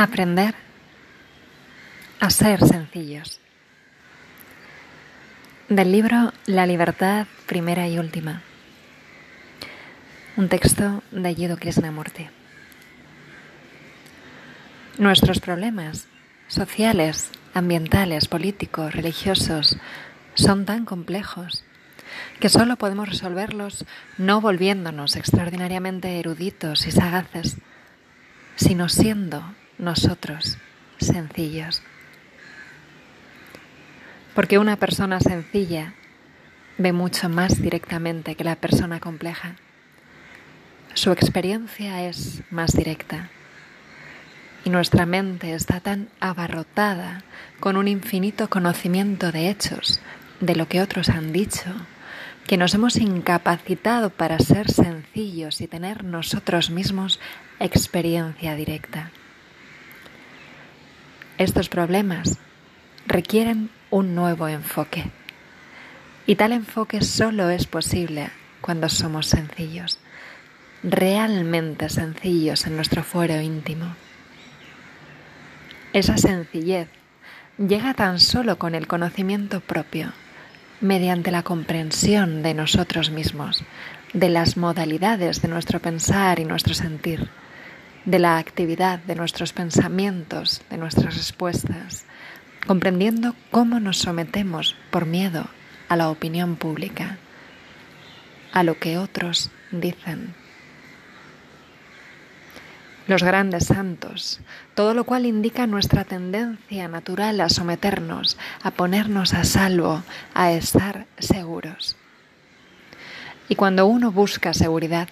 Aprender a ser sencillos. Del libro La libertad primera y última. Un texto de Yido Krishnamurti. Nuestros problemas sociales, ambientales, políticos, religiosos son tan complejos que solo podemos resolverlos no volviéndonos extraordinariamente eruditos y sagaces, sino siendo nosotros sencillos. Porque una persona sencilla ve mucho más directamente que la persona compleja. Su experiencia es más directa y nuestra mente está tan abarrotada con un infinito conocimiento de hechos, de lo que otros han dicho, que nos hemos incapacitado para ser sencillos y tener nosotros mismos experiencia directa. Estos problemas requieren un nuevo enfoque. Y tal enfoque solo es posible cuando somos sencillos, realmente sencillos en nuestro fuero íntimo. Esa sencillez llega tan solo con el conocimiento propio, mediante la comprensión de nosotros mismos, de las modalidades de nuestro pensar y nuestro sentir de la actividad de nuestros pensamientos, de nuestras respuestas, comprendiendo cómo nos sometemos por miedo a la opinión pública, a lo que otros dicen. Los grandes santos, todo lo cual indica nuestra tendencia natural a someternos, a ponernos a salvo, a estar seguros. Y cuando uno busca seguridad,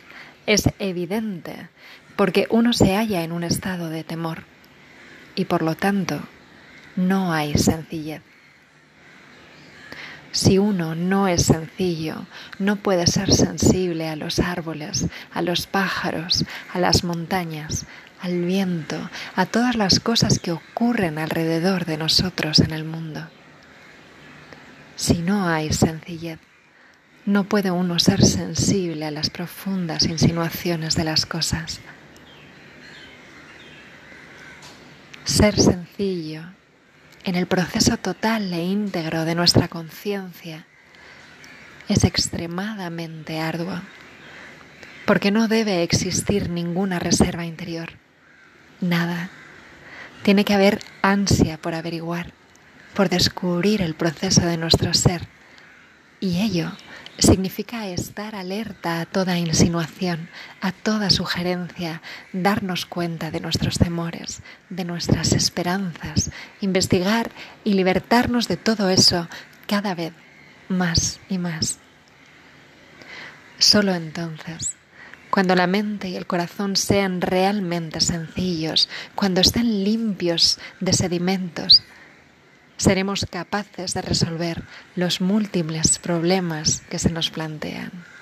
es evidente porque uno se halla en un estado de temor y por lo tanto no hay sencillez. Si uno no es sencillo, no puede ser sensible a los árboles, a los pájaros, a las montañas, al viento, a todas las cosas que ocurren alrededor de nosotros en el mundo. Si no hay sencillez, no puede uno ser sensible a las profundas insinuaciones de las cosas. Ser sencillo en el proceso total e íntegro de nuestra conciencia es extremadamente arduo, porque no debe existir ninguna reserva interior, nada. Tiene que haber ansia por averiguar, por descubrir el proceso de nuestro ser, y ello significa estar alerta a toda insinuación, a toda sugerencia, darnos cuenta de nuestros temores, de nuestras esperanzas, investigar y libertarnos de todo eso cada vez más y más. Solo entonces, cuando la mente y el corazón sean realmente sencillos, cuando estén limpios de sedimentos, seremos capaces de resolver los múltiples problemas que se nos plantean.